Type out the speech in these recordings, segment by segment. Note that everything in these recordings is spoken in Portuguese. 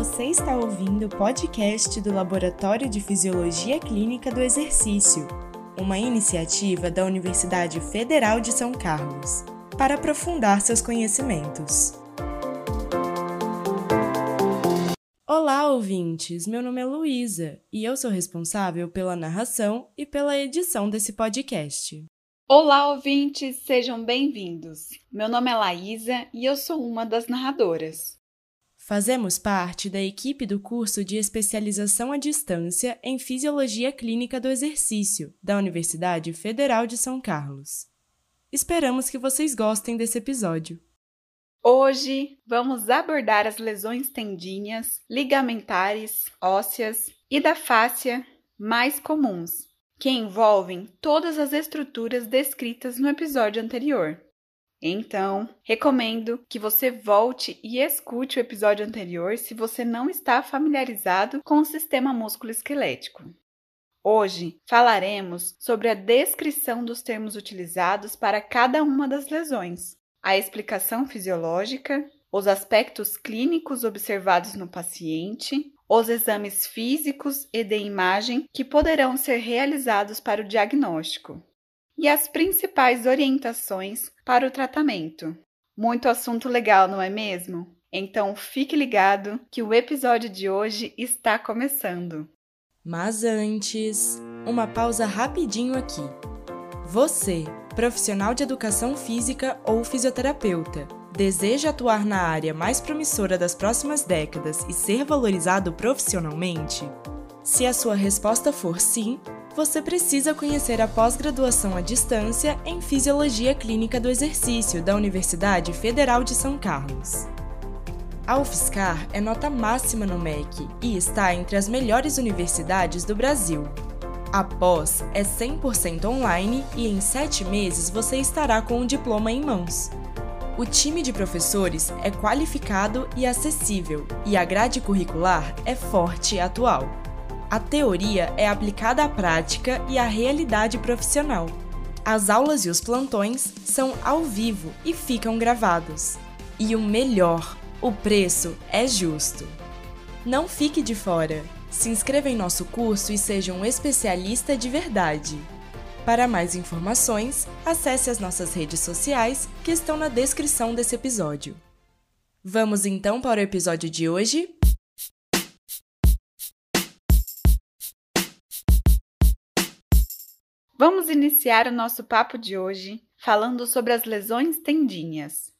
Você está ouvindo o podcast do Laboratório de Fisiologia Clínica do Exercício, uma iniciativa da Universidade Federal de São Carlos, para aprofundar seus conhecimentos. Olá, ouvintes! Meu nome é Luísa e eu sou responsável pela narração e pela edição desse podcast. Olá, ouvintes! Sejam bem-vindos! Meu nome é Laísa e eu sou uma das narradoras. Fazemos parte da equipe do curso de especialização à distância em Fisiologia Clínica do Exercício, da Universidade Federal de São Carlos. Esperamos que vocês gostem desse episódio. Hoje vamos abordar as lesões tendíneas, ligamentares, ósseas e da fáscia mais comuns, que envolvem todas as estruturas descritas no episódio anterior. Então, recomendo que você volte e escute o episódio anterior se você não está familiarizado com o sistema músculo-esquelético. Hoje falaremos sobre a descrição dos termos utilizados para cada uma das lesões, a explicação fisiológica, os aspectos clínicos observados no paciente, os exames físicos e de imagem que poderão ser realizados para o diagnóstico e as principais orientações para o tratamento. Muito assunto legal, não é mesmo? Então fique ligado que o episódio de hoje está começando. Mas antes, uma pausa rapidinho aqui. Você, profissional de educação física ou fisioterapeuta, deseja atuar na área mais promissora das próximas décadas e ser valorizado profissionalmente? Se a sua resposta for sim, você precisa conhecer a pós-graduação à distância em Fisiologia Clínica do Exercício da Universidade Federal de São Carlos. A UFSCar é nota máxima no MEC e está entre as melhores universidades do Brasil. A pós é 100% online e em 7 meses você estará com um diploma em mãos. O time de professores é qualificado e acessível, e a grade curricular é forte e atual. A teoria é aplicada à prática e à realidade profissional. As aulas e os plantões são ao vivo e ficam gravados. E o melhor, o preço é justo. Não fique de fora. Se inscreva em nosso curso e seja um especialista de verdade. Para mais informações, acesse as nossas redes sociais que estão na descrição desse episódio. Vamos então para o episódio de hoje? Vamos iniciar o nosso papo de hoje falando sobre as lesões tendíneas.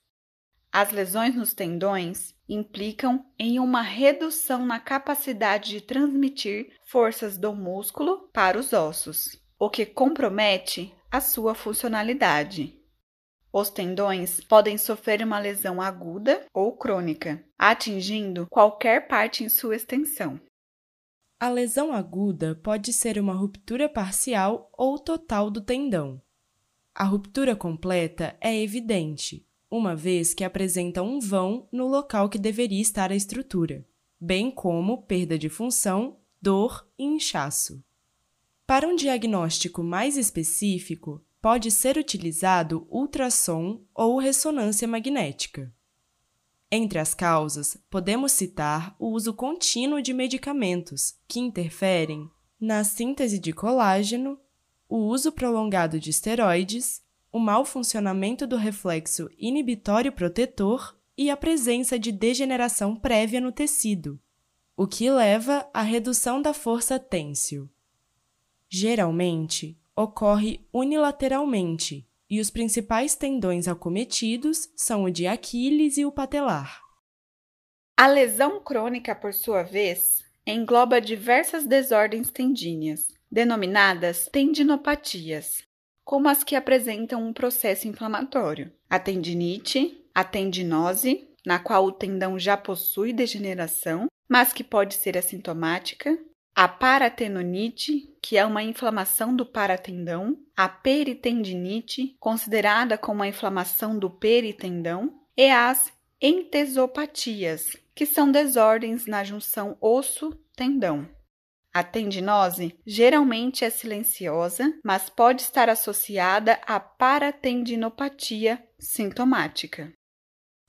As lesões nos tendões implicam em uma redução na capacidade de transmitir forças do músculo para os ossos, o que compromete a sua funcionalidade. Os tendões podem sofrer uma lesão aguda ou crônica, atingindo qualquer parte em sua extensão. A lesão aguda pode ser uma ruptura parcial ou total do tendão. A ruptura completa é evidente, uma vez que apresenta um vão no local que deveria estar a estrutura, bem como perda de função, dor e inchaço. Para um diagnóstico mais específico, pode ser utilizado ultrassom ou ressonância magnética. Entre as causas, podemos citar o uso contínuo de medicamentos que interferem na síntese de colágeno, o uso prolongado de esteroides, o mau funcionamento do reflexo inibitório protetor e a presença de degeneração prévia no tecido, o que leva à redução da força têncil. Geralmente, ocorre unilateralmente e os principais tendões acometidos são o de Aquiles e o patelar. A lesão crônica, por sua vez, engloba diversas desordens tendíneas, denominadas tendinopatias, como as que apresentam um processo inflamatório. A tendinite, a tendinose, na qual o tendão já possui degeneração, mas que pode ser assintomática, a paratendonite, que é uma inflamação do paratendão, a peritendinite, considerada como uma inflamação do peritendão, e as entesopatias, que são desordens na junção osso-tendão. A tendinose geralmente é silenciosa, mas pode estar associada à paratendinopatia sintomática.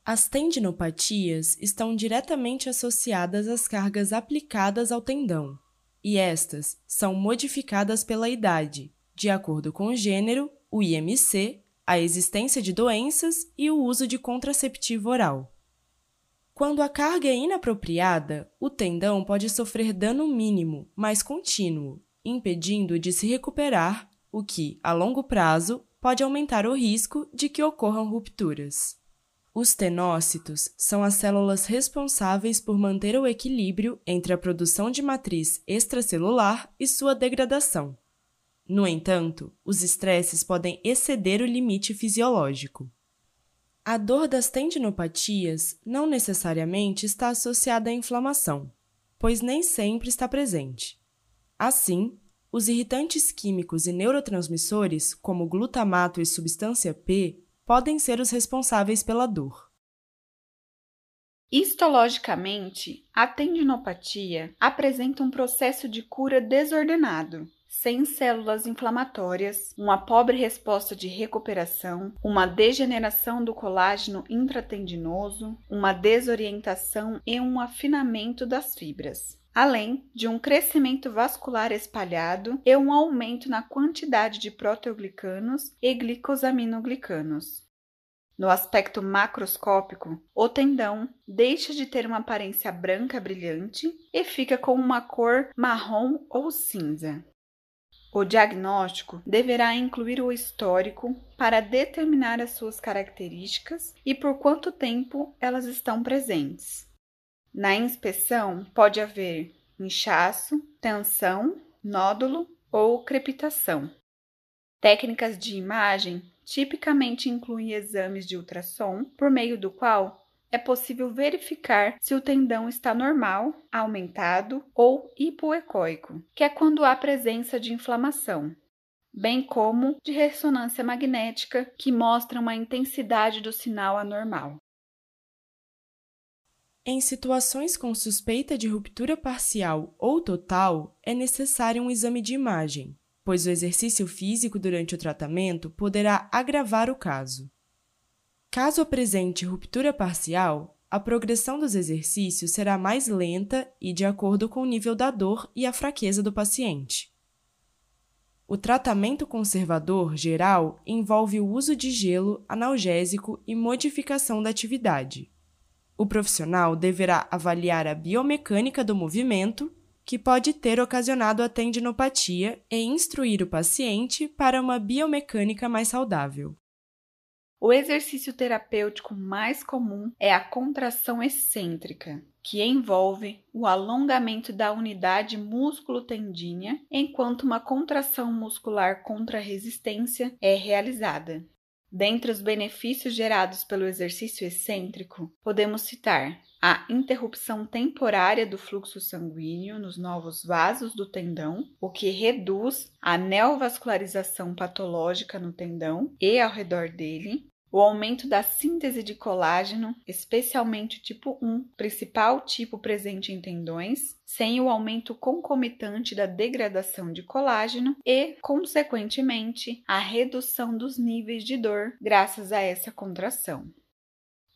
As tendinopatias estão diretamente associadas às cargas aplicadas ao tendão, e estas são modificadas pela idade, de acordo com o gênero, o IMC, a existência de doenças e o uso de contraceptivo oral. Quando a carga é inapropriada, o tendão pode sofrer dano mínimo, mas contínuo, impedindo de se recuperar, o que, a longo prazo, pode aumentar o risco de que ocorram rupturas. Os tenócitos são as células responsáveis por manter o equilíbrio entre a produção de matriz extracelular e sua degradação. No entanto, os estresses podem exceder o limite fisiológico. A dor das tendinopatias não necessariamente está associada à inflamação, pois nem sempre está presente. Assim, os irritantes químicos e neurotransmissores, como glutamato e substância P, podem ser os responsáveis pela dor. Histologicamente, a tendinopatia apresenta um processo de cura desordenado, sem células inflamatórias, uma pobre resposta de recuperação, uma degeneração do colágeno intratendinoso, uma desorientação e um afinamento das fibras além de um crescimento vascular espalhado e um aumento na quantidade de proteoglicanos e glicosaminoglicanos. No aspecto macroscópico, o tendão deixa de ter uma aparência branca brilhante e fica com uma cor marrom ou cinza. O diagnóstico deverá incluir o histórico para determinar as suas características e por quanto tempo elas estão presentes. Na inspeção, pode haver inchaço, tensão, nódulo ou crepitação. Técnicas de imagem tipicamente incluem exames de ultrassom, por meio do qual é possível verificar se o tendão está normal, aumentado ou hipoecóico, que é quando há presença de inflamação, bem como de ressonância magnética, que mostra uma intensidade do sinal anormal. Em situações com suspeita de ruptura parcial ou total, é necessário um exame de imagem, pois o exercício físico durante o tratamento poderá agravar o caso. Caso apresente ruptura parcial, a progressão dos exercícios será mais lenta e de acordo com o nível da dor e a fraqueza do paciente. O tratamento conservador geral envolve o uso de gelo, analgésico e modificação da atividade. O profissional deverá avaliar a biomecânica do movimento, que pode ter ocasionado a tendinopatia, e instruir o paciente para uma biomecânica mais saudável. O exercício terapêutico mais comum é a contração excêntrica, que envolve o alongamento da unidade músculo-tendínea enquanto uma contração muscular contra resistência é realizada. Dentre os benefícios gerados pelo exercício excêntrico, podemos citar a interrupção temporária do fluxo sanguíneo nos novos vasos do tendão, o que reduz a neovascularização patológica no tendão e ao redor dele, o aumento da síntese de colágeno, especialmente o tipo 1, principal tipo presente em tendões, sem o aumento concomitante da degradação de colágeno e, consequentemente, a redução dos níveis de dor graças a essa contração.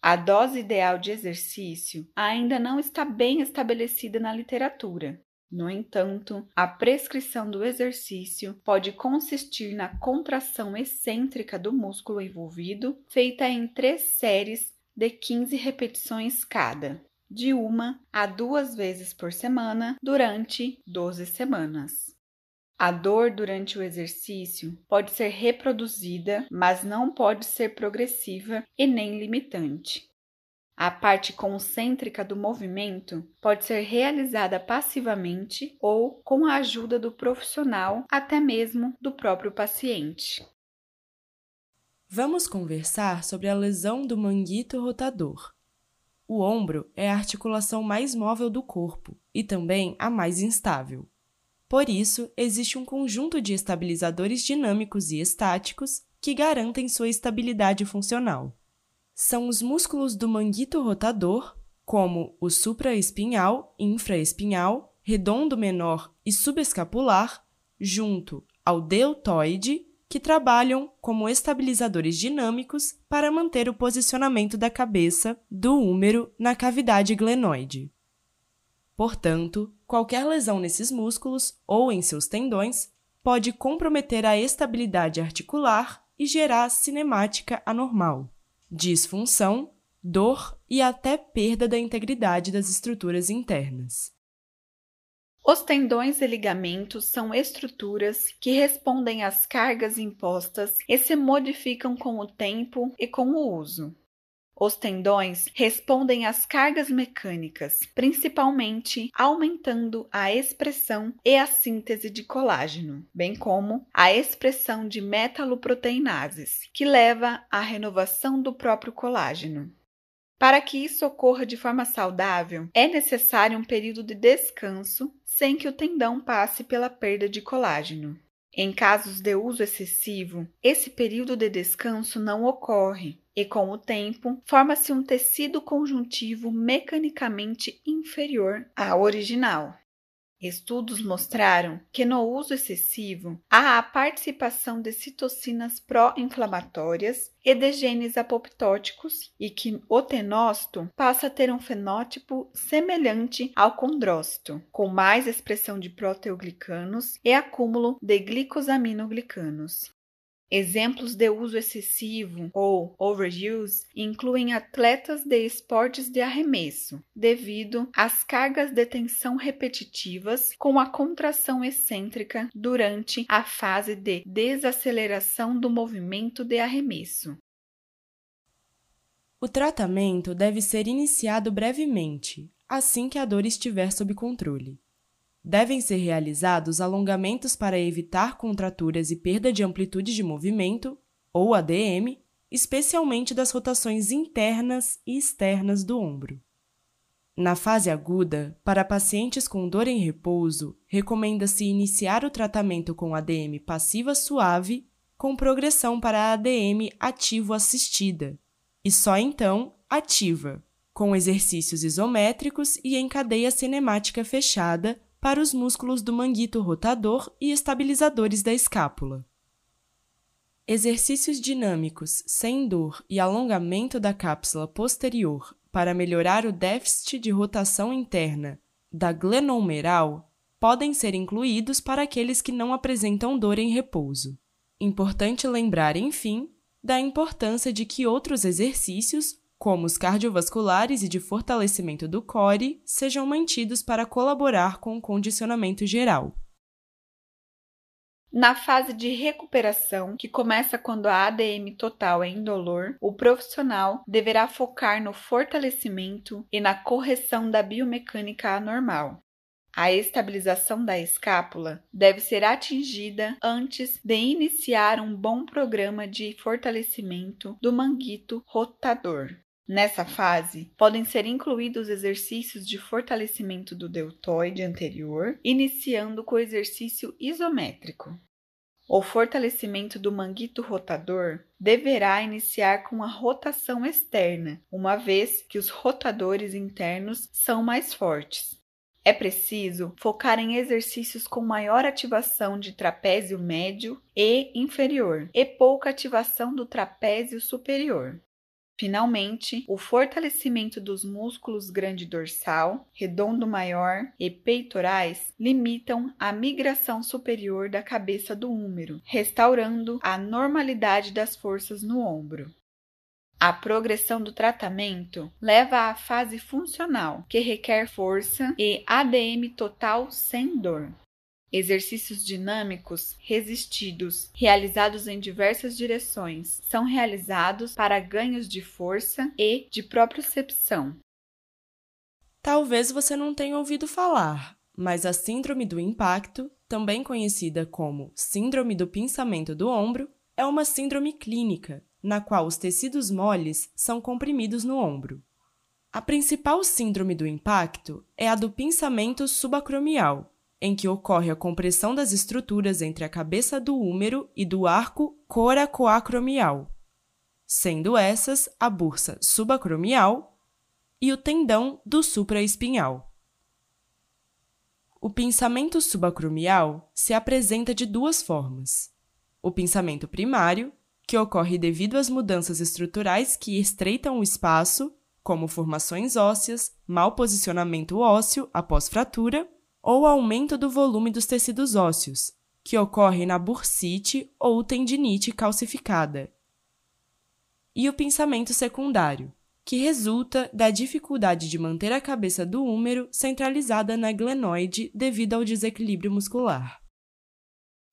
A dose ideal de exercício ainda não está bem estabelecida na literatura, no entanto, a prescrição do exercício pode consistir na contração excêntrica do músculo envolvido, feita em três séries de 15 repetições cada, de uma a duas vezes por semana durante 12 semanas. A dor durante o exercício pode ser reproduzida, mas não pode ser progressiva e nem limitante. A parte concêntrica do movimento pode ser realizada passivamente ou com a ajuda do profissional, até mesmo do próprio paciente. Vamos conversar sobre a lesão do manguito rotador. O ombro é a articulação mais móvel do corpo e também a mais instável. Por isso, existe um conjunto de estabilizadores dinâmicos e estáticos que garantem sua estabilidade funcional são os músculos do manguito rotador, como o supraespinhal, infraespinhal, redondo menor e subescapular, junto ao deltoide, que trabalham como estabilizadores dinâmicos para manter o posicionamento da cabeça do húmero na cavidade glenoide. Portanto, qualquer lesão nesses músculos ou em seus tendões pode comprometer a estabilidade articular e gerar cinemática anormal, disfunção, dor e até perda da integridade das estruturas internas. Os tendões e ligamentos são estruturas que respondem às cargas impostas e se modificam com o tempo e com o uso. Os tendões respondem às cargas mecânicas, principalmente aumentando a expressão e a síntese de colágeno, bem como a expressão de metaloproteinases, que leva à renovação do próprio colágeno. Para que isso ocorra de forma saudável, é necessário um período de descanso sem que o tendão passe pela perda de colágeno. Em casos de uso excessivo, esse período de descanso não ocorre e, com o tempo, forma-se um tecido conjuntivo mecanicamente inferior ao original. Estudos mostraram que no uso excessivo há a participação de citocinas pró-inflamatórias e de genes apoptóticos e que o tenócito passa a ter um fenótipo semelhante ao condrócito, com mais expressão de proteoglicanos e acúmulo de glicosaminoglicanos. Exemplos de uso excessivo ou overuse incluem atletas de esportes de arremesso, devido às cargas de tensão repetitivas com a contração excêntrica durante a fase de desaceleração do movimento de arremesso. O tratamento deve ser iniciado brevemente, assim que a dor estiver sob controle. Devem ser realizados alongamentos para evitar contraturas e perda de amplitude de movimento, ou ADM, especialmente das rotações internas e externas do ombro. Na fase aguda, para pacientes com dor em repouso, recomenda-se iniciar o tratamento com ADM passiva suave, com progressão para ADM ativo assistida, e só então ativa, com exercícios isométricos e em cadeia cinemática fechada para os músculos do manguito rotador e estabilizadores da escápula. Exercícios dinâmicos sem dor e alongamento da cápsula posterior para melhorar o déficit de rotação interna da glenohumeral podem ser incluídos para aqueles que não apresentam dor em repouso. Importante lembrar, enfim, da importância de que outros exercícios como os cardiovasculares e de fortalecimento do core, sejam mantidos para colaborar com o condicionamento geral. Na fase de recuperação, que começa quando a ADM total é indolor, o profissional deverá focar no fortalecimento e na correção da biomecânica anormal. A estabilização da escápula deve ser atingida antes de iniciar um bom programa de fortalecimento do manguito rotador. Nessa fase, podem ser incluídos exercícios de fortalecimento do deltoide anterior, iniciando com o exercício isométrico. O fortalecimento do manguito rotador deverá iniciar com a rotação externa, uma vez que os rotadores internos são mais fortes. É preciso focar em exercícios com maior ativação de trapézio médio e inferior e pouca ativação do trapézio superior. Finalmente, o fortalecimento dos músculos grande dorsal, redondo maior e peitorais limitam a migração superior da cabeça do húmero, restaurando a normalidade das forças no ombro. A progressão do tratamento leva à fase funcional, que requer força e ADM total sem dor. Exercícios dinâmicos resistidos, realizados em diversas direções, são realizados para ganhos de força e de propriocepção. Talvez você não tenha ouvido falar, mas a Síndrome do Impacto, também conhecida como Síndrome do Pinçamento do Ombro, é uma síndrome clínica na qual os tecidos moles são comprimidos no ombro. A principal síndrome do impacto é a do pinçamento subacromial, em que ocorre a compressão das estruturas entre a cabeça do húmero e do arco coracoacromial, sendo essas a bursa subacromial e o tendão do supraespinhal. O pinçamento subacromial se apresenta de duas formas. o pensamento primário, que ocorre devido às mudanças estruturais que estreitam o espaço, como formações ósseas, mau posicionamento ósseo após fratura ou aumento do volume dos tecidos ósseos, que ocorre na bursite ou tendinite calcificada. E o pensamento secundário, que resulta da dificuldade de manter a cabeça do húmero centralizada na glenoide devido ao desequilíbrio muscular.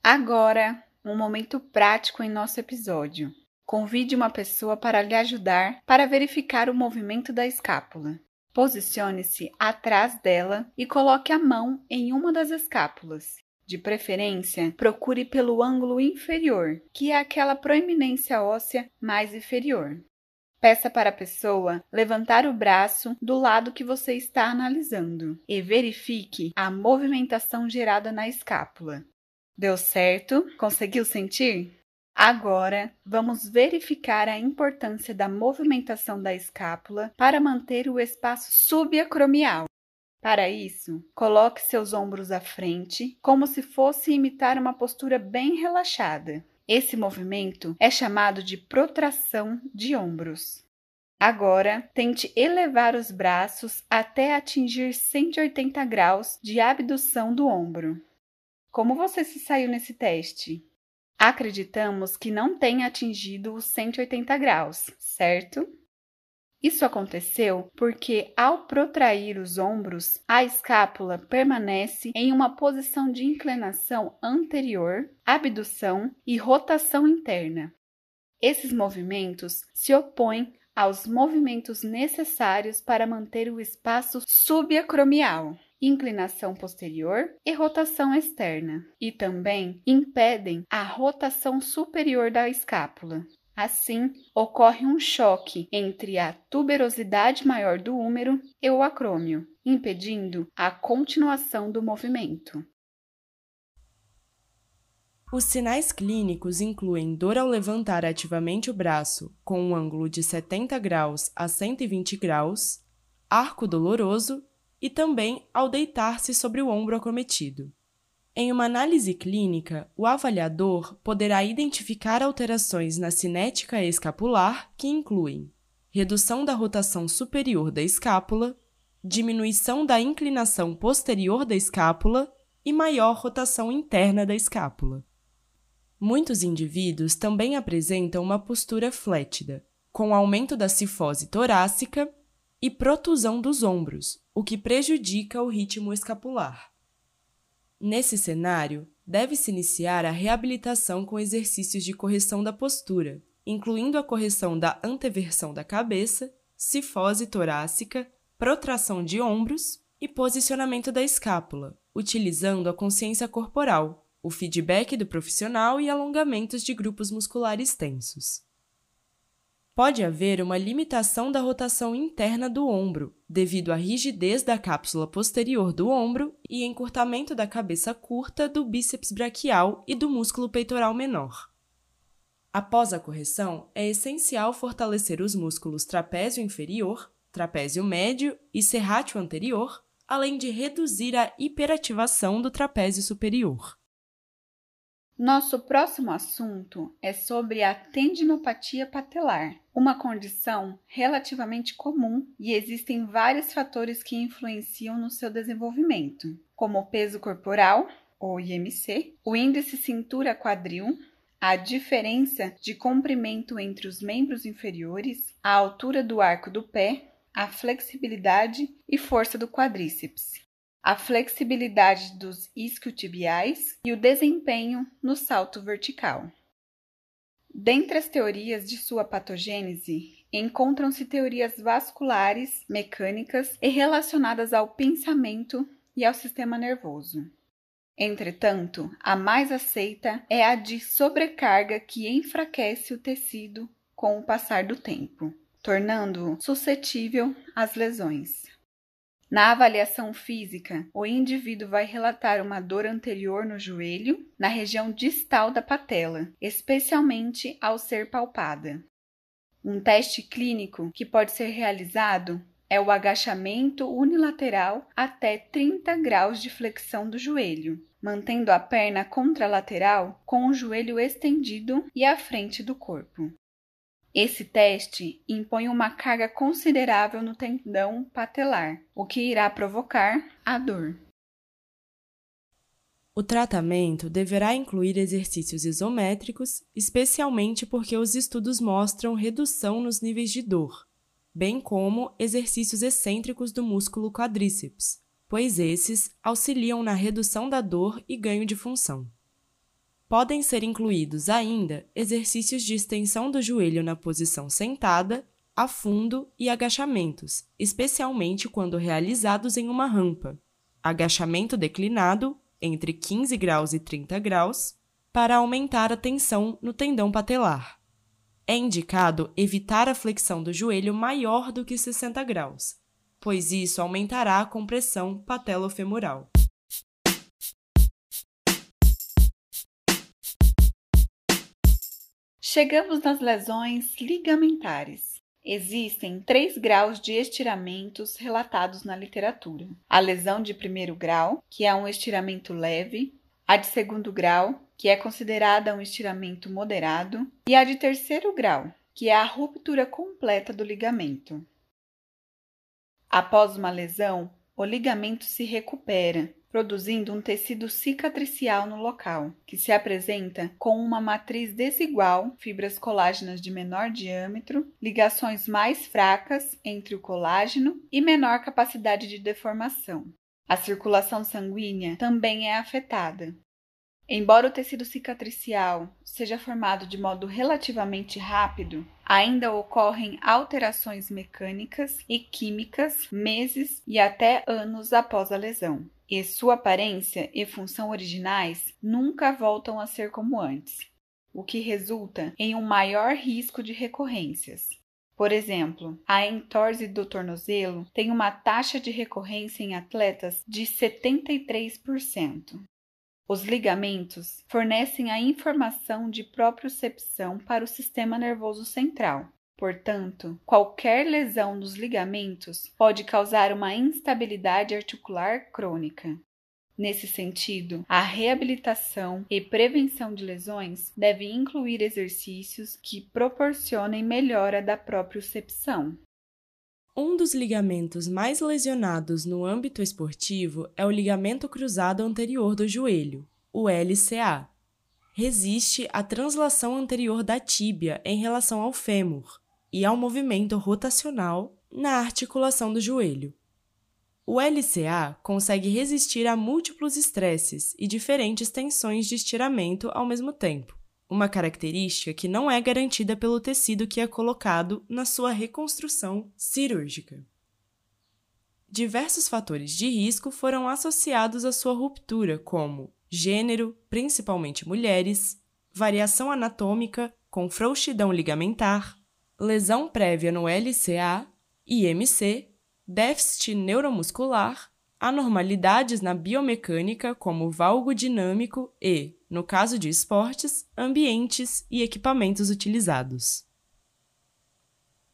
Agora, um momento prático em nosso episódio. Convide uma pessoa para lhe ajudar para verificar o movimento da escápula. Posicione-se atrás dela e coloque a mão em uma das escápulas. De preferência, procure pelo ângulo inferior, que é aquela proeminência óssea mais inferior. Peça para a pessoa levantar o braço do lado que você está analisando e verifique a movimentação gerada na escápula. Deu certo? Conseguiu sentir? Agora, vamos verificar a importância da movimentação da escápula para manter o espaço subacromial. Para isso, coloque seus ombros à frente, como se fosse imitar uma postura bem relaxada. Esse movimento é chamado de protração de ombros. Agora, tente elevar os braços até atingir 180 graus de abdução do ombro. Como você se saiu nesse teste? Acreditamos que não tenha atingido os 180 graus, certo? Isso aconteceu porque, ao protrair os ombros, a escápula permanece em uma posição de inclinação anterior, abdução e rotação interna. Esses movimentos se opõem aos movimentos necessários para manter o espaço subacromial, inclinação posterior e rotação externa, e também impedem a rotação superior da escápula. Assim, ocorre um choque entre a tuberosidade maior do húmero e o acrômio, impedindo a continuação do movimento. Os sinais clínicos incluem dor ao levantar ativamente o braço com um ângulo de 70 graus a 120 graus, arco doloroso e também ao deitar-se sobre o ombro acometido. Em uma análise clínica, o avaliador poderá identificar alterações na cinética escapular que incluem redução da rotação superior da escápula, diminuição da inclinação posterior da escápula e maior rotação interna da escápula. Muitos indivíduos também apresentam uma postura flétida, com aumento da cifose torácica e protusão dos ombros, o que prejudica o ritmo escapular. Nesse cenário, deve-se iniciar a reabilitação com exercícios de correção da postura, incluindo a correção da anteversão da cabeça, cifose torácica, protração de ombros e posicionamento da escápula, utilizando a consciência corporal, o feedback do profissional e alongamentos de grupos musculares tensos. Pode haver uma limitação da rotação interna do ombro, devido à rigidez da cápsula posterior do ombro e encurtamento da cabeça curta do bíceps braquial e do músculo peitoral menor. Após a correção, é essencial fortalecer os músculos trapézio inferior, trapézio médio e serrátil anterior, além de reduzir a hiperativação do trapézio superior. Nosso próximo assunto é sobre a tendinopatia patelar, uma condição relativamente comum e existem vários fatores que influenciam no seu desenvolvimento, como o peso corporal, ou IMC, o índice cintura-quadril, a diferença de comprimento entre os membros inferiores, a altura do arco do pé, a flexibilidade e força do quadríceps a flexibilidade dos isquiotibiais e o desempenho no salto vertical. Dentre as teorias de sua patogênese, encontram-se teorias vasculares, mecânicas e relacionadas ao pensamento e ao sistema nervoso. Entretanto, a mais aceita é a de sobrecarga que enfraquece o tecido com o passar do tempo, tornando-o suscetível às lesões. Na avaliação física, o indivíduo vai relatar uma dor anterior no joelho, na região distal da patela, especialmente ao ser palpada. Um teste clínico que pode ser realizado é o agachamento unilateral até 30 graus de flexão do joelho, mantendo a perna contralateral com o joelho estendido e à frente do corpo. Esse teste impõe uma carga considerável no tendão patelar, o que irá provocar a dor. O tratamento deverá incluir exercícios isométricos, especialmente porque os estudos mostram redução nos níveis de dor, bem como exercícios excêntricos do músculo quadríceps, pois esses auxiliam na redução da dor e ganho de função. Podem ser incluídos ainda exercícios de extensão do joelho na posição sentada, a fundo e agachamentos, especialmente quando realizados em uma rampa, agachamento declinado entre 15 graus e 30 graus, para aumentar a tensão no tendão patelar. É indicado evitar a flexão do joelho maior do que 60 graus, pois isso aumentará a compressão patelofemoral. Chegamos nas lesões ligamentares. Existem três graus de estiramentos relatados na literatura: a lesão de primeiro grau, que é um estiramento leve, a de segundo grau, que é considerada um estiramento moderado, e a de terceiro grau, que é a ruptura completa do ligamento. Após uma lesão, o ligamento se recupera produzindo um tecido cicatricial no local, que se apresenta com uma matriz desigual, fibras colágenas de menor diâmetro, ligações mais fracas entre o colágeno e menor capacidade de deformação. A circulação sanguínea também é afetada. Embora o tecido cicatricial seja formado de modo relativamente rápido, ainda ocorrem alterações mecânicas e químicas meses e até anos após a lesão e sua aparência e função originais nunca voltam a ser como antes, o que resulta em um maior risco de recorrências. Por exemplo, a entorse do tornozelo tem uma taxa de recorrência em atletas de 73%. Os ligamentos fornecem a informação de propriocepção para o sistema nervoso central, Portanto, qualquer lesão nos ligamentos pode causar uma instabilidade articular crônica. Nesse sentido, a reabilitação e prevenção de lesões deve incluir exercícios que proporcionem melhora da propriocepção. Um dos ligamentos mais lesionados no âmbito esportivo é o ligamento cruzado anterior do joelho, o LCA. Resiste à translação anterior da tíbia em relação ao fêmur, e ao movimento rotacional na articulação do joelho. O LCA consegue resistir a múltiplos estresses e diferentes tensões de estiramento ao mesmo tempo, uma característica que não é garantida pelo tecido que é colocado na sua reconstrução cirúrgica. Diversos fatores de risco foram associados à sua ruptura, como gênero, principalmente mulheres, variação anatômica, com frouxidão ligamentar, lesão prévia no LCA, IMC, déficit neuromuscular, anormalidades na biomecânica, como valgo dinâmico e, no caso de esportes, ambientes e equipamentos utilizados.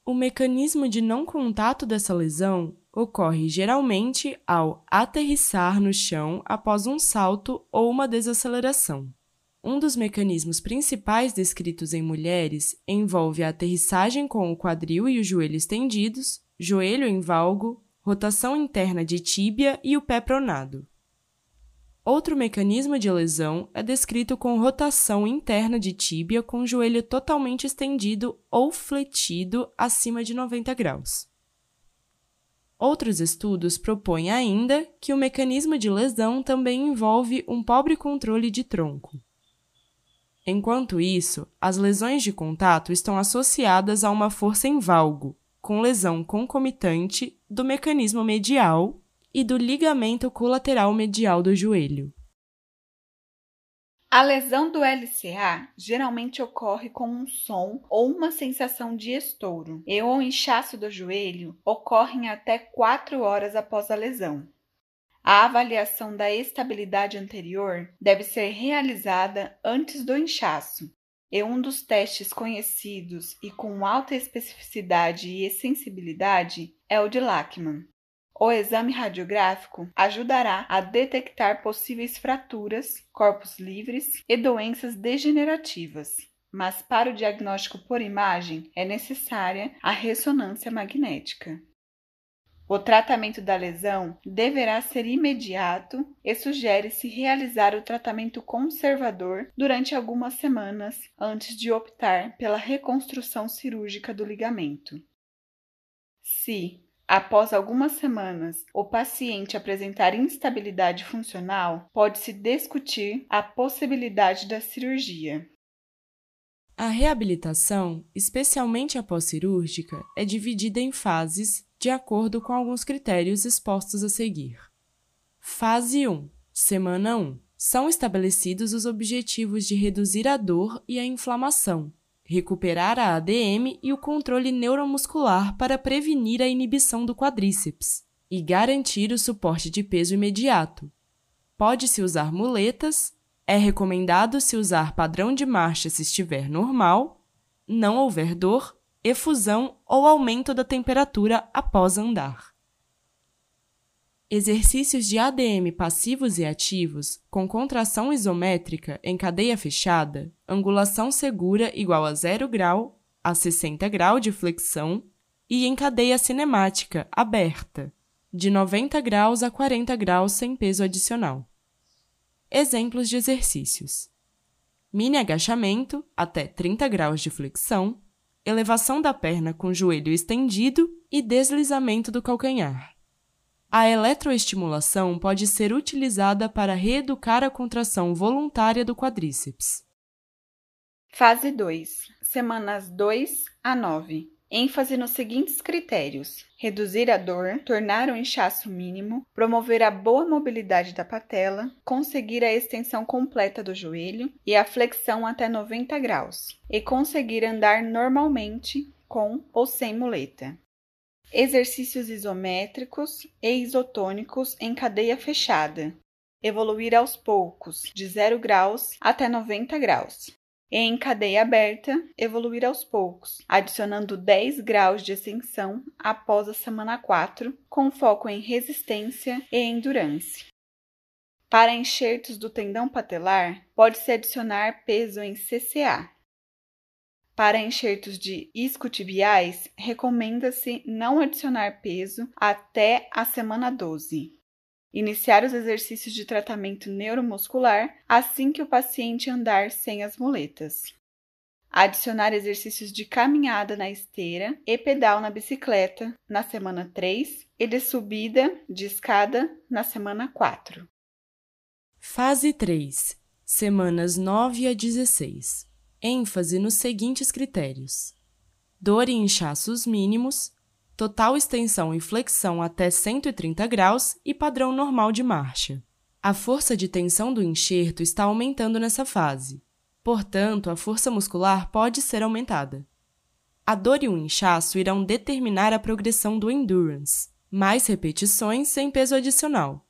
O mecanismo de não contato dessa lesão ocorre geralmente ao aterrissar no chão após um salto ou uma desaceleração. Um dos mecanismos principais descritos em mulheres envolve a aterrissagem com o quadril e o joelho estendidos, joelho em valgo, rotação interna de tíbia e o pé pronado. Outro mecanismo de lesão é descrito com rotação interna de tíbia com o joelho totalmente estendido ou fletido acima de 90 graus. Outros estudos propõem ainda que o mecanismo de lesão também envolve um pobre controle de tronco. Enquanto isso, as lesões de contato estão associadas a uma força em valgo, com lesão concomitante do mecanismo medial e do ligamento colateral medial do joelho. A lesão do LCA geralmente ocorre com um som ou uma sensação de estouro, e o inchaço do joelho ocorre até 4 horas após a lesão. A avaliação da estabilidade anterior deve ser realizada antes do inchaço, e um dos testes conhecidos e com alta especificidade e sensibilidade é o de Lachman. O exame radiográfico ajudará a detectar possíveis fraturas, corpos livres e doenças degenerativas. Mas para o diagnóstico por imagem é necessária a ressonância magnética. O tratamento da lesão deverá ser imediato e sugere-se realizar o tratamento conservador durante algumas semanas antes de optar pela reconstrução cirúrgica do ligamento. Se, Após algumas semanas, o paciente apresentar instabilidade funcional, pode-se discutir a possibilidade da cirurgia. A reabilitação, especialmente após cirúrgica, é dividida em fases de acordo com alguns critérios expostos a seguir. Fase 1, semana 1. São estabelecidos os objetivos de reduzir a dor e a inflamação, recuperar a ADM e o controle neuromuscular para prevenir a inibição do quadríceps e garantir o suporte de peso imediato. Pode-se usar muletas, é recomendado se usar padrão de marcha se estiver normal, não houver dor, efusão ou aumento da temperatura após andar. Exercícios de ADM passivos e ativos com contração isométrica em cadeia fechada, angulação segura igual a 0 grau a 60 grau de flexão e em cadeia cinemática aberta, de 90 graus a 40 graus sem peso adicional. Exemplos de exercícios: mini agachamento até 30 graus de flexão, elevação da perna com joelho estendido e deslizamento do calcanhar. A eletroestimulação pode ser utilizada para reeducar a contração voluntária do quadríceps. Fase 2. Semanas 2 a 9. Ênfase nos seguintes critérios: reduzir a dor, tornar o inchaço mínimo, promover a boa mobilidade da patela, conseguir a extensão completa do joelho e a flexão até 90 graus, e conseguir andar normalmente com ou sem muleta exercícios isométricos e isotônicos em cadeia fechada, evoluir aos poucos, de 0 graus até 90 graus. Em cadeia aberta, evoluir aos poucos, adicionando 10 graus de ascensão após a semana 4, com foco em resistência e endurance. Para enxertos do tendão patelar, pode-se adicionar peso em CCA, para enxertos de isquiotibiais, recomenda-se não adicionar peso até a semana 12. Iniciar os exercícios de tratamento neuromuscular assim que o paciente andar sem as muletas. Adicionar exercícios de caminhada na esteira e pedal na bicicleta na semana 3 e de subida de escada na semana 4. Fase 3 Semanas 9 a 16 ênfase nos seguintes critérios: dor e inchaços mínimos, total extensão e flexão até 130 graus e padrão normal de marcha. A força de tensão do enxerto está aumentando nessa fase, portanto, a força muscular pode ser aumentada. A dor e o inchaço irão determinar a progressão do endurance, mais repetições sem peso adicional.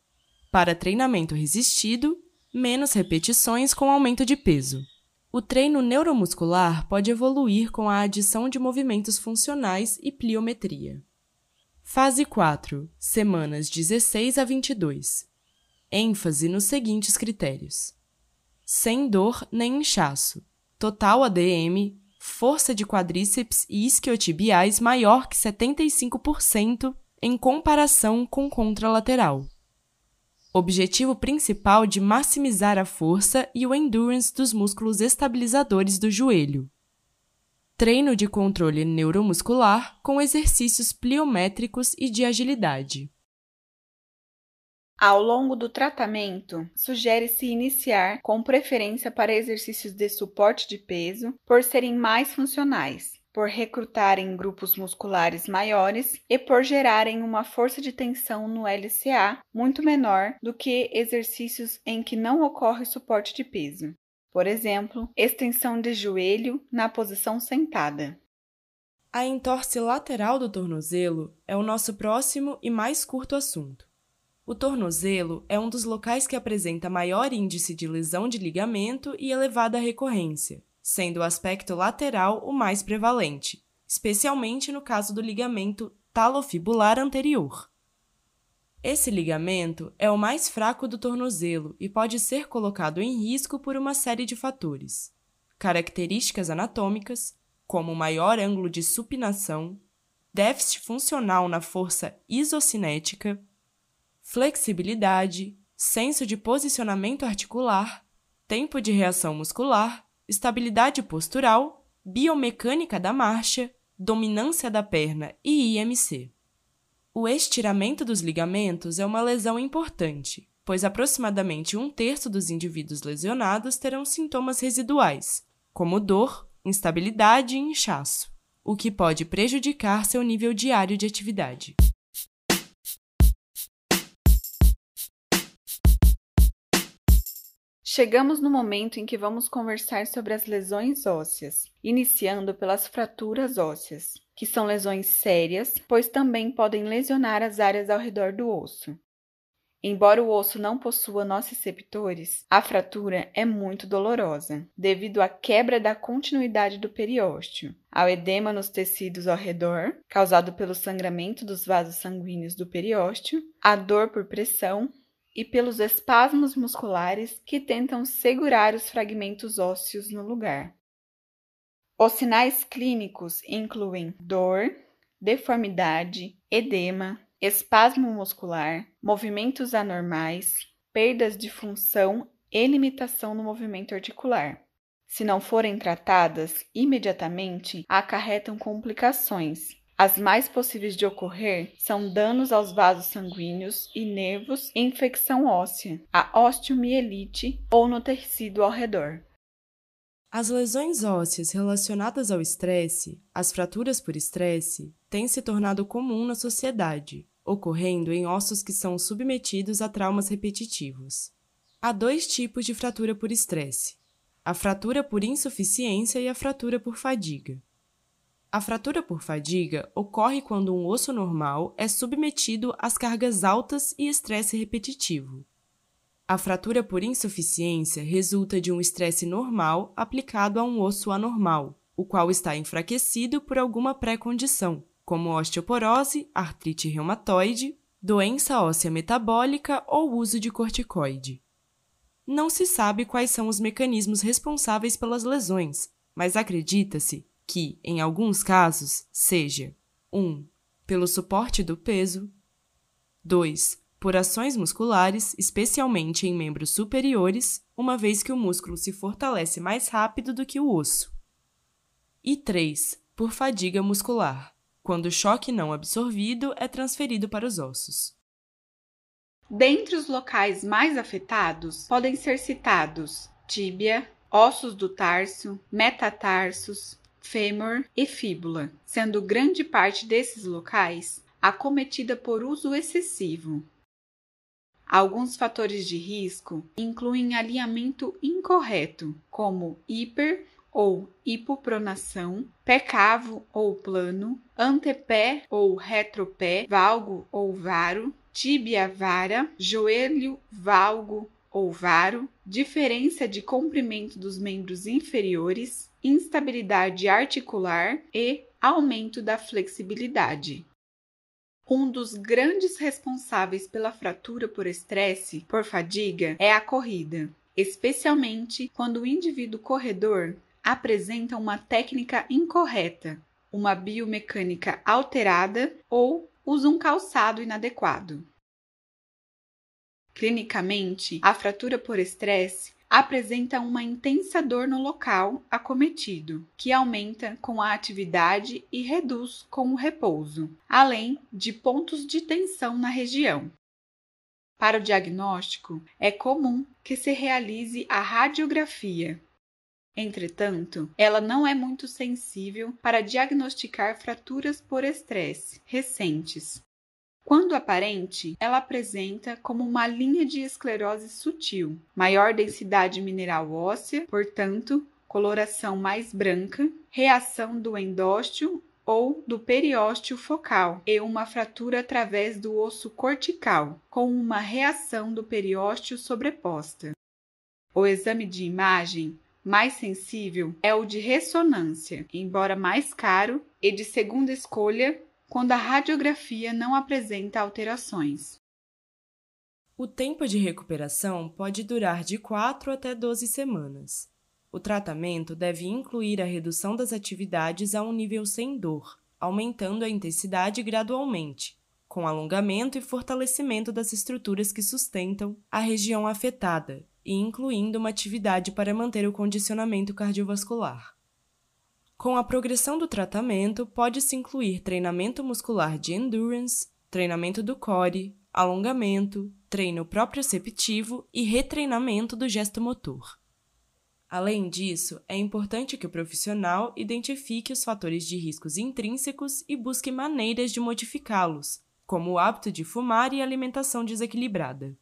Para treinamento resistido, menos repetições com aumento de peso. O treino neuromuscular pode evoluir com a adição de movimentos funcionais e pliometria. Fase 4, semanas 16 a 22. ênfase nos seguintes critérios: sem dor nem inchaço, total ADM, força de quadríceps e isquiotibiais maior que 75% em comparação com contralateral objetivo principal de maximizar a força e o endurance dos músculos estabilizadores do joelho. Treino de controle neuromuscular com exercícios pliométricos e de agilidade. Ao longo do tratamento, sugere-se iniciar com preferência para exercícios de suporte de peso, por serem mais funcionais por recrutarem grupos musculares maiores e por gerarem uma força de tensão no LCA muito menor do que exercícios em que não ocorre suporte de peso. Por exemplo, extensão de joelho na posição sentada. A entorse lateral do tornozelo é o nosso próximo e mais curto assunto. O tornozelo é um dos locais que apresenta maior índice de lesão de ligamento e elevada recorrência sendo o aspecto lateral o mais prevalente, especialmente no caso do ligamento talofibular anterior. Esse ligamento é o mais fraco do tornozelo e pode ser colocado em risco por uma série de fatores. Características anatômicas, como maior ângulo de supinação, déficit funcional na força isocinética, flexibilidade, senso de posicionamento articular, tempo de reação muscular, estabilidade postural, biomecânica da marcha, dominância da perna e IMC. O estiramento dos ligamentos é uma lesão importante, pois aproximadamente um terço dos indivíduos lesionados terão sintomas residuais, como dor, instabilidade e inchaço, o que pode prejudicar seu nível diário de atividade. Chegamos no momento em que vamos conversar sobre as lesões ósseas, iniciando pelas fraturas ósseas, que são lesões sérias, pois também podem lesionar as áreas ao redor do osso. Embora o osso não possua nociceptores, a fratura é muito dolorosa, devido à quebra da continuidade do periósteo, ao edema nos tecidos ao redor, causado pelo sangramento dos vasos sanguíneos do periósteo, à dor por pressão e pelos espasmos musculares que tentam segurar os fragmentos ósseos no lugar. Os sinais clínicos incluem dor, deformidade, edema, espasmo muscular, movimentos anormais, perdas de função e limitação no movimento articular. Se não forem tratadas imediatamente, acarretam complicações, as mais possíveis de ocorrer são danos aos vasos sanguíneos e nervos e infecção óssea, a osteomielite ou no tecido ao redor. As lesões ósseas relacionadas ao estresse, as fraturas por estresse, têm se tornado comum na sociedade, ocorrendo em ossos que são submetidos a traumas repetitivos. Há dois tipos de fratura por estresse: a fratura por insuficiência e a fratura por fadiga. A fratura por fadiga ocorre quando um osso normal é submetido às cargas altas e estresse repetitivo. A fratura por insuficiência resulta de um estresse normal aplicado a um osso anormal, o qual está enfraquecido por alguma pré-condição, como osteoporose, artrite reumatoide, doença óssea metabólica ou uso de corticoide. Não se sabe quais são os mecanismos responsáveis pelas lesões, mas acredita-se que, em alguns casos, seja 1. Um, pelo suporte do peso, 2. Por ações musculares, especialmente em membros superiores, uma vez que o músculo se fortalece mais rápido do que o osso. E 3. Por fadiga muscular, quando o choque não absorvido é transferido para os ossos. Dentre os locais mais afetados, podem ser citados tíbia, ossos do tarso, metatarsos, fêmur e fíbula, sendo grande parte desses locais acometida por uso excessivo. Alguns fatores de risco incluem alinhamento incorreto, como hiper ou hipopronação, pé cavo ou plano, antepé ou retropé, valgo ou varo, tíbia vara, joelho valgo ou varo, diferença de comprimento dos membros inferiores, instabilidade articular e aumento da flexibilidade. Um dos grandes responsáveis pela fratura por estresse por fadiga é a corrida, especialmente quando o indivíduo corredor apresenta uma técnica incorreta, uma biomecânica alterada ou usa um calçado inadequado. Clinicamente, a fratura por estresse apresenta uma intensa dor no local acometido, que aumenta com a atividade e reduz com o repouso, além de pontos de tensão na região. Para o diagnóstico, é comum que se realize a radiografia. Entretanto, ela não é muito sensível para diagnosticar fraturas por estresse recentes, quando aparente, ela apresenta como uma linha de esclerose sutil, maior densidade mineral óssea, portanto, coloração mais branca, reação do endósteo ou do periósteo focal e uma fratura através do osso cortical, com uma reação do periósteo sobreposta. O exame de imagem mais sensível é o de ressonância, embora mais caro e de segunda escolha quando a radiografia não apresenta alterações. O tempo de recuperação pode durar de 4 até 12 semanas. O tratamento deve incluir a redução das atividades a um nível sem dor, aumentando a intensidade gradualmente, com alongamento e fortalecimento das estruturas que sustentam a região afetada e incluindo uma atividade para manter o condicionamento cardiovascular. Com a progressão do tratamento, pode-se incluir treinamento muscular de endurance, treinamento do core, alongamento, treino proprioceptivo e retreinamento do gesto motor. Além disso, é importante que o profissional identifique os fatores de riscos intrínsecos e busque maneiras de modificá-los, como o hábito de fumar e alimentação desequilibrada.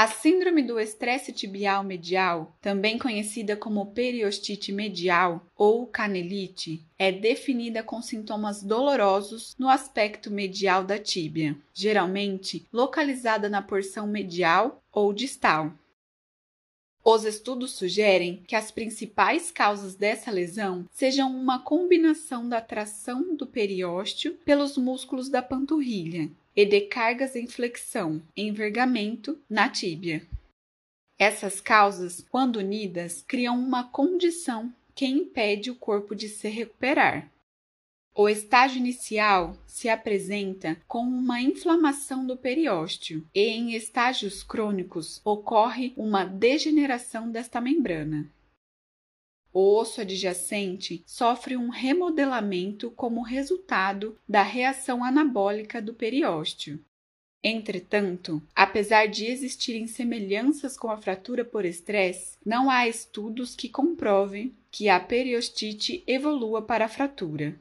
A síndrome do estresse tibial medial, também conhecida como periostite medial ou canelite, é definida com sintomas dolorosos no aspecto medial da tíbia, geralmente localizada na porção medial ou distal. Os estudos sugerem que as principais causas dessa lesão sejam uma combinação da tração do periósteo pelos músculos da panturrilha e de cargas em flexão, envergamento na tíbia. Essas causas, quando unidas, criam uma condição que impede o corpo de se recuperar. O estágio inicial se apresenta com uma inflamação do periósteo e, em estágios crônicos, ocorre uma degeneração desta membrana. O osso adjacente sofre um remodelamento como resultado da reação anabólica do periósteo. Entretanto, apesar de existirem semelhanças com a fratura por estresse, não há estudos que comprovem que a periostite evolua para a fratura.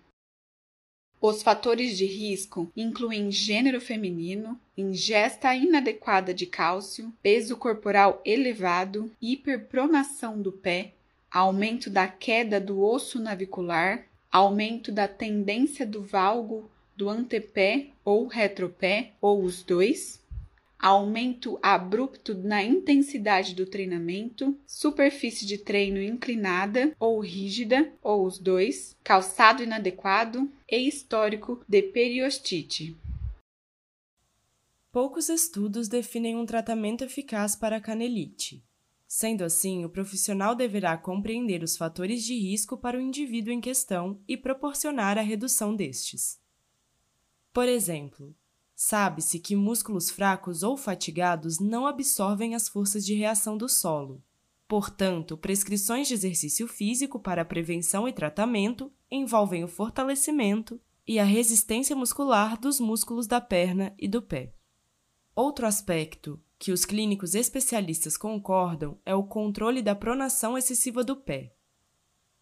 Os fatores de risco incluem gênero feminino, ingesta inadequada de cálcio, peso corporal elevado, hiperpronação do pé, aumento da queda do osso navicular, aumento da tendência do valgo do antepé ou retropé, ou os dois, aumento abrupto na intensidade do treinamento, superfície de treino inclinada ou rígida, ou os dois, calçado inadequado e histórico de periostite. Poucos estudos definem um tratamento eficaz para a canelite. Sendo assim, o profissional deverá compreender os fatores de risco para o indivíduo em questão e proporcionar a redução destes. Por exemplo, sabe-se que músculos fracos ou fatigados não absorvem as forças de reação do solo. Portanto, prescrições de exercício físico para prevenção e tratamento envolvem o fortalecimento e a resistência muscular dos músculos da perna e do pé. Outro aspecto que os clínicos especialistas concordam é o controle da pronação excessiva do pé.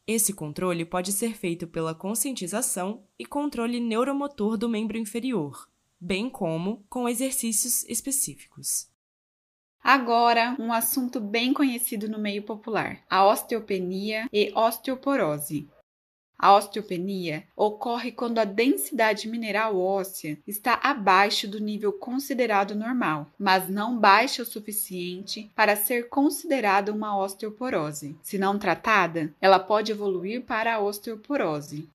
Esse controle pode ser feito pela conscientização e controle neuromotor do membro inferior, bem como com exercícios específicos. Agora, um assunto bem conhecido no meio popular: a osteopenia e osteoporose. A osteopenia ocorre quando a densidade mineral óssea está abaixo do nível considerado normal, mas não baixa o suficiente para ser considerada uma osteoporose. Se não tratada, ela pode evoluir para a osteoporose.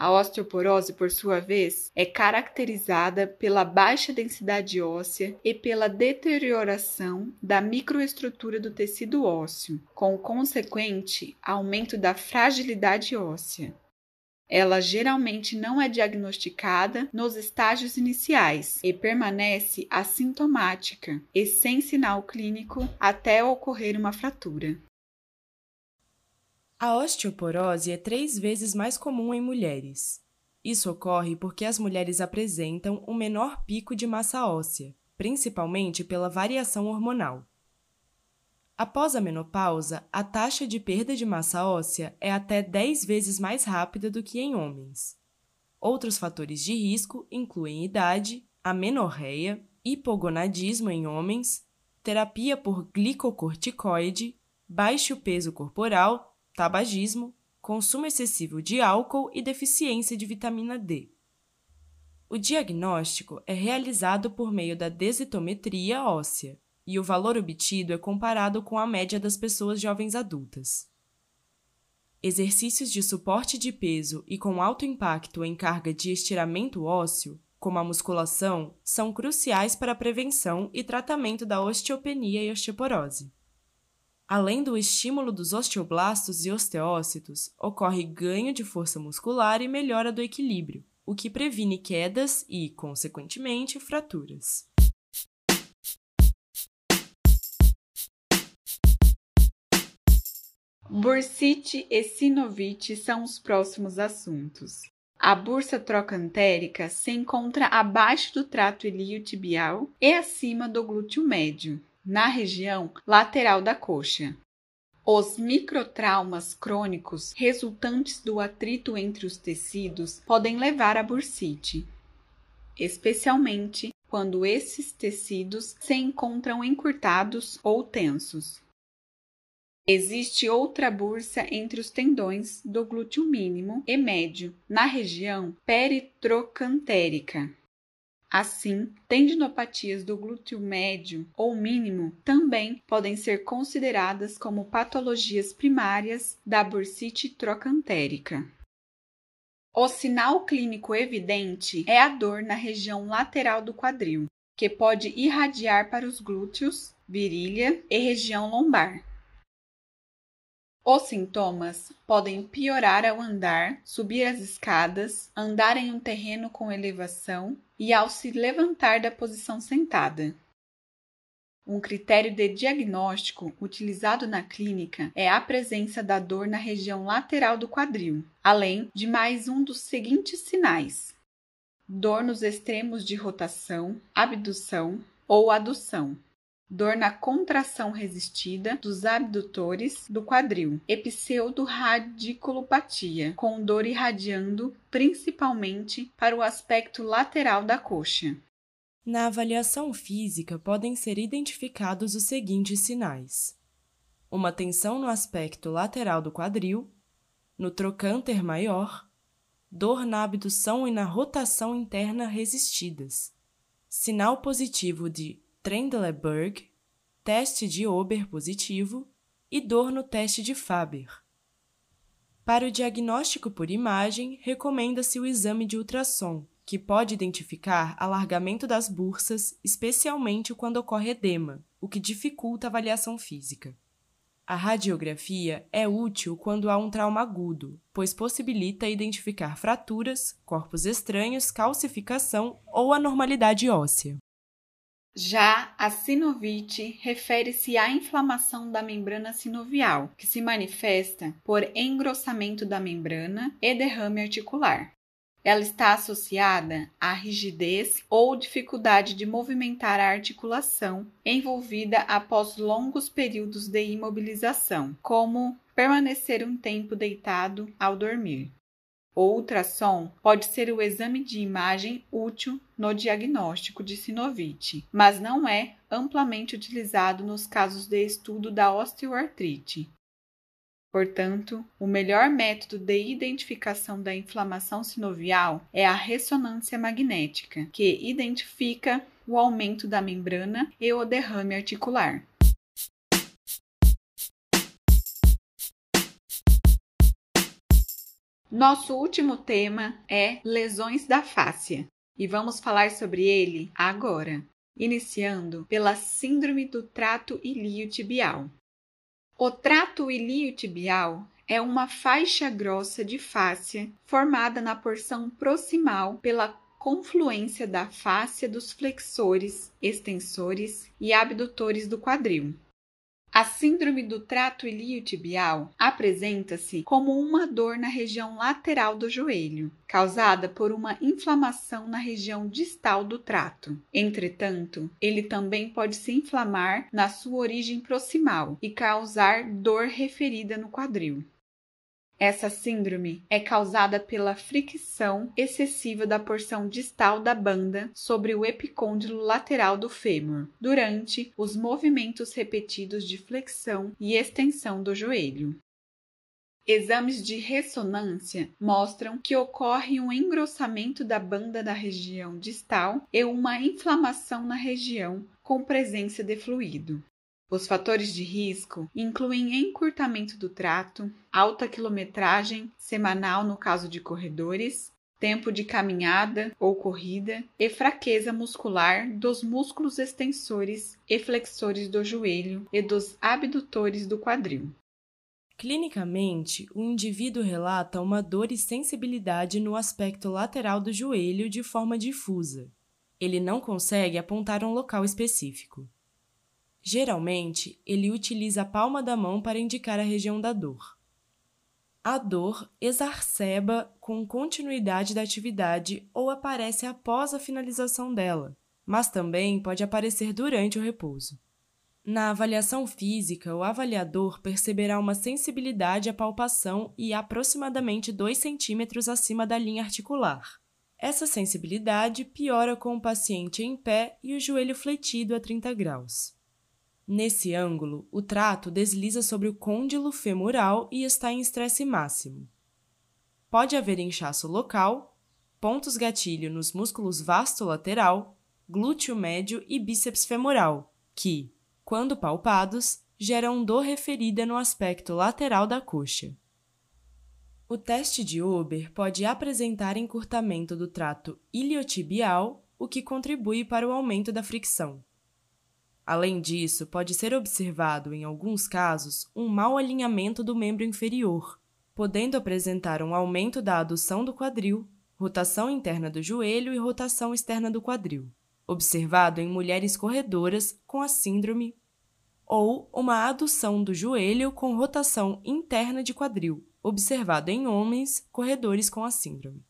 A osteoporose, por sua vez, é caracterizada pela baixa densidade óssea e pela deterioração da microestrutura do tecido ósseo, com o consequente aumento da fragilidade óssea. Ela geralmente não é diagnosticada nos estágios iniciais e permanece assintomática e sem sinal clínico até ocorrer uma fratura. A osteoporose é três vezes mais comum em mulheres. Isso ocorre porque as mulheres apresentam um menor pico de massa óssea, principalmente pela variação hormonal. Após a menopausa, a taxa de perda de massa óssea é até 10 vezes mais rápida do que em homens. Outros fatores de risco incluem idade, amenorreia, hipogonadismo em homens, terapia por glicocorticoide, baixo peso corporal tabagismo, consumo excessivo de álcool e deficiência de vitamina D. O diagnóstico é realizado por meio da densitometria óssea e o valor obtido é comparado com a média das pessoas jovens adultas. Exercícios de suporte de peso e com alto impacto em carga de estiramento ósseo como a musculação, são cruciais para a prevenção e tratamento da osteopenia e osteoporose. Além do estímulo dos osteoblastos e osteócitos, ocorre ganho de força muscular e melhora do equilíbrio, o que previne quedas e, consequentemente, fraturas. Bursite e sinovite são os próximos assuntos. A bursa trocantérica se encontra abaixo do trato iliotibial e acima do glúteo médio, na região lateral da coxa. Os microtraumas crônicos resultantes do atrito entre os tecidos podem levar à bursite, especialmente quando esses tecidos se encontram encurtados ou tensos. Existe outra bursa entre os tendões do glúteo mínimo e médio, na região peritrocantérica. Assim, tendinopatias do glúteo médio ou mínimo também podem ser consideradas como patologias primárias da bursite trocantérica. O sinal clínico evidente é a dor na região lateral do quadril, que pode irradiar para os glúteos, virilha e região lombar. Os sintomas podem piorar ao andar, subir as escadas, andar em um terreno com elevação e ao se levantar da posição sentada. Um critério de diagnóstico utilizado na clínica é a presença da dor na região lateral do quadril, além de mais um dos seguintes sinais: dor nos extremos de rotação, abdução ou adução dor na contração resistida dos abdutores do quadril, epseudo-radiculopatia, com dor irradiando principalmente para o aspecto lateral da coxa. Na avaliação física podem ser identificados os seguintes sinais: uma tensão no aspecto lateral do quadril, no trocânter maior, dor na abdução e na rotação interna resistidas, sinal positivo de Trendelenburg, teste de Ober positivo e dor no teste de Faber. Para o diagnóstico por imagem, recomenda-se o exame de ultrassom, que pode identificar alargamento das bursas, especialmente quando ocorre edema, o que dificulta a avaliação física. A radiografia é útil quando há um trauma agudo, pois possibilita identificar fraturas, corpos estranhos, calcificação ou anormalidade óssea. Já a sinovite refere-se à inflamação da membrana sinovial, que se manifesta por engrossamento da membrana e derrame articular. Ela está associada à rigidez ou dificuldade de movimentar a articulação envolvida após longos períodos de imobilização, como permanecer um tempo deitado ao dormir. O ultrassom pode ser o exame de imagem útil no diagnóstico de sinovite, mas não é amplamente utilizado nos casos de estudo da osteoartrite. Portanto, o melhor método de identificação da inflamação sinovial é a ressonância magnética, que identifica o aumento da membrana e o derrame articular. Nosso último tema é lesões da fáscia e vamos falar sobre ele agora, iniciando pela síndrome do trato iliotibial. O trato iliotibial é uma faixa grossa de fáscia formada na porção proximal pela confluência da fáscia dos flexores, extensores e abdutores do quadril. A síndrome do trato iliotibial apresenta-se como uma dor na região lateral do joelho, causada por uma inflamação na região distal do trato. Entretanto, ele também pode se inflamar na sua origem proximal e causar dor referida no quadril. Essa síndrome é causada pela fricção excessiva da porção distal da banda sobre o epicôndilo lateral do fêmur, durante os movimentos repetidos de flexão e extensão do joelho. Exames de ressonância mostram que ocorre um engrossamento da banda da região distal e uma inflamação na região com presença de fluido. Os fatores de risco incluem encurtamento do trato, alta quilometragem semanal no caso de corredores, tempo de caminhada ou corrida e fraqueza muscular dos músculos extensores e flexores do joelho e dos abdutores do quadril. Clinicamente, o indivíduo relata uma dor e sensibilidade no aspecto lateral do joelho de forma difusa. Ele não consegue apontar um local específico. Geralmente, ele utiliza a palma da mão para indicar a região da dor. A dor exacerba com continuidade da atividade ou aparece após a finalização dela, mas também pode aparecer durante o repouso. Na avaliação física, o avaliador perceberá uma sensibilidade à palpação e aproximadamente 2 centímetros acima da linha articular. Essa sensibilidade piora com o paciente em pé e o joelho fletido a 30 graus. Nesse ângulo, o trato desliza sobre o côndilo femoral e está em estresse máximo. Pode haver inchaço local, pontos gatilho nos músculos vasto lateral, glúteo médio e bíceps femoral, que, quando palpados, geram dor referida no aspecto lateral da coxa. O teste de Ober pode apresentar encurtamento do trato iliotibial, o que contribui para o aumento da fricção. Além disso, pode ser observado, em alguns casos, um mau alinhamento do membro inferior, podendo apresentar um aumento da adução do quadril, rotação interna do joelho e rotação externa do quadril, observado em mulheres corredoras com a síndrome ou uma adução do joelho com rotação interna de quadril, observado em homens corredores com a síndrome.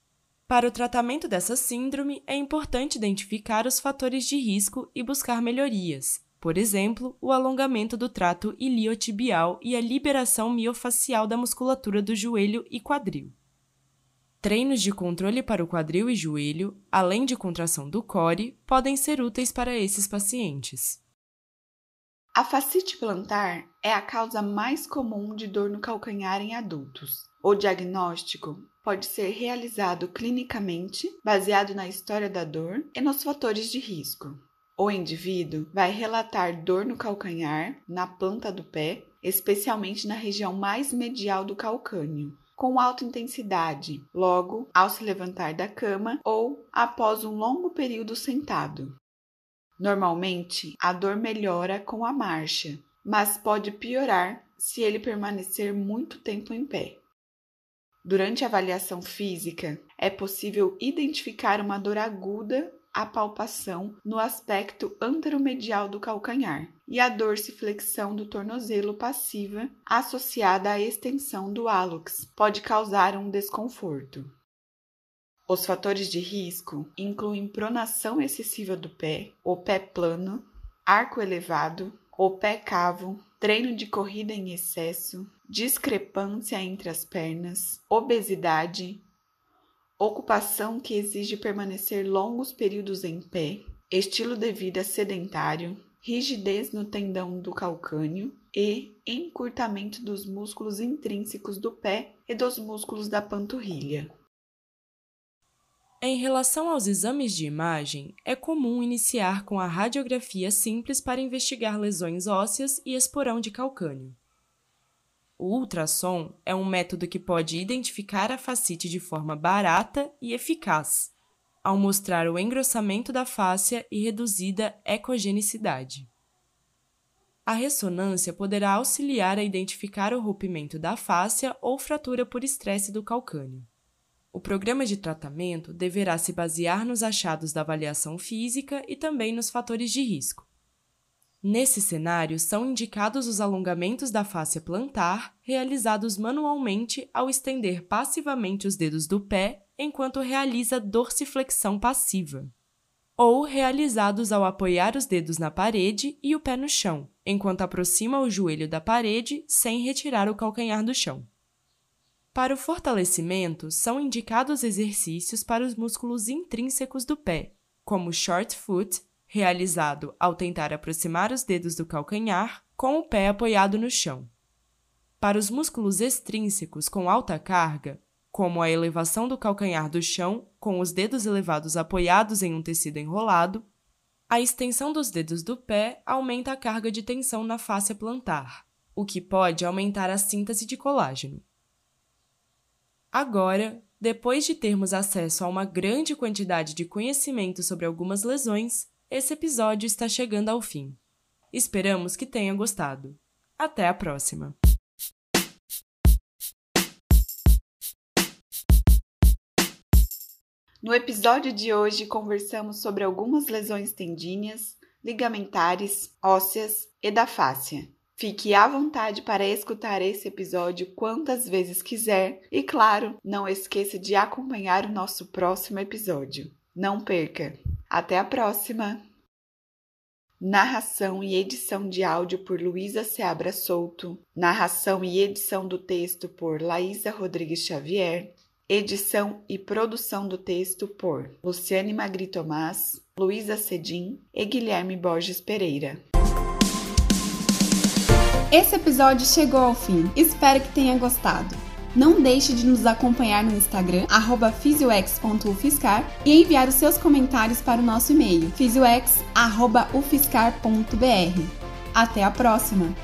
Para o tratamento dessa síndrome, é importante identificar os fatores de risco e buscar melhorias, por exemplo, o alongamento do trato iliotibial e a liberação miofacial da musculatura do joelho e quadril. Treinos de controle para o quadril e joelho, além de contração do core, podem ser úteis para esses pacientes. A fascite plantar é a causa mais comum de dor no calcanhar em adultos. O diagnóstico pode ser realizado clinicamente, baseado na história da dor e nos fatores de risco. O indivíduo vai relatar dor no calcanhar, na planta do pé, especialmente na região mais medial do calcânio, com alta intensidade, logo ao se levantar da cama ou após um longo período sentado. Normalmente, a dor melhora com a marcha, mas pode piorar se ele permanecer muito tempo em pé. Durante a avaliação física, é possível identificar uma dor aguda à palpação no aspecto anteromedial do calcanhar e a dorsiflexão do tornozelo passiva associada à extensão do hálux pode causar um desconforto. Os fatores de risco incluem pronação excessiva do pé, o pé plano, arco elevado, o pé cavo, treino de corrida em excesso, discrepância entre as pernas, obesidade, ocupação que exige permanecer longos períodos em pé, estilo de vida sedentário, rigidez no tendão do calcâneo e encurtamento dos músculos intrínsecos do pé e dos músculos da panturrilha. Em relação aos exames de imagem, é comum iniciar com a radiografia simples para investigar lesões ósseas e esporão de calcânio. O ultrassom é um método que pode identificar a facite de forma barata e eficaz, ao mostrar o engrossamento da fáscia e reduzida ecogenicidade. A ressonância poderá auxiliar a identificar o rompimento da fáscia ou fratura por estresse do calcânio. O programa de tratamento deverá se basear nos achados da avaliação física e também nos fatores de risco. Nesse cenário, são indicados os alongamentos da face plantar, realizados manualmente ao estender passivamente os dedos do pé enquanto realiza dorsiflexão passiva, ou realizados ao apoiar os dedos na parede e o pé no chão, enquanto aproxima o joelho da parede sem retirar o calcanhar do chão. Para o fortalecimento, são indicados exercícios para os músculos intrínsecos do pé, como short foot, realizado ao tentar aproximar os dedos do calcanhar com o pé apoiado no chão. Para os músculos extrínsecos com alta carga, como a elevação do calcanhar do chão com os dedos elevados apoiados em um tecido enrolado, a extensão dos dedos do pé aumenta a carga de tensão na face plantar, o que pode aumentar a síntese de colágeno. Agora, Depois de termos acesso a uma grande quantidade de conhecimento sobre algumas lesões, esse episódio está chegando ao fim. Esperamos que tenha gostado. Até a próxima! No episódio de hoje, conversamos sobre algumas lesões tendíneas, ligamentares, ósseas e da fáscia. Fique à vontade para escutar esse episódio quantas vezes quiser e, claro, não esqueça de acompanhar o nosso próximo episódio. Não perca! Até a próxima! Narração e edição de áudio por Luísa Seabra Souto. Narração e edição do texto por Laísa Rodrigues Xavier. Edição e produção do texto por Luciane Magri Tomás, Luísa Cedim e Guilherme Borges Pereira. Esse episódio chegou ao fim. Espero que tenha gostado. Não deixe de nos acompanhar no Instagram, fisioex.ufiscar e enviar os seus comentários para o nosso e-mail, fisioex.ufiscar.br. Até a próxima!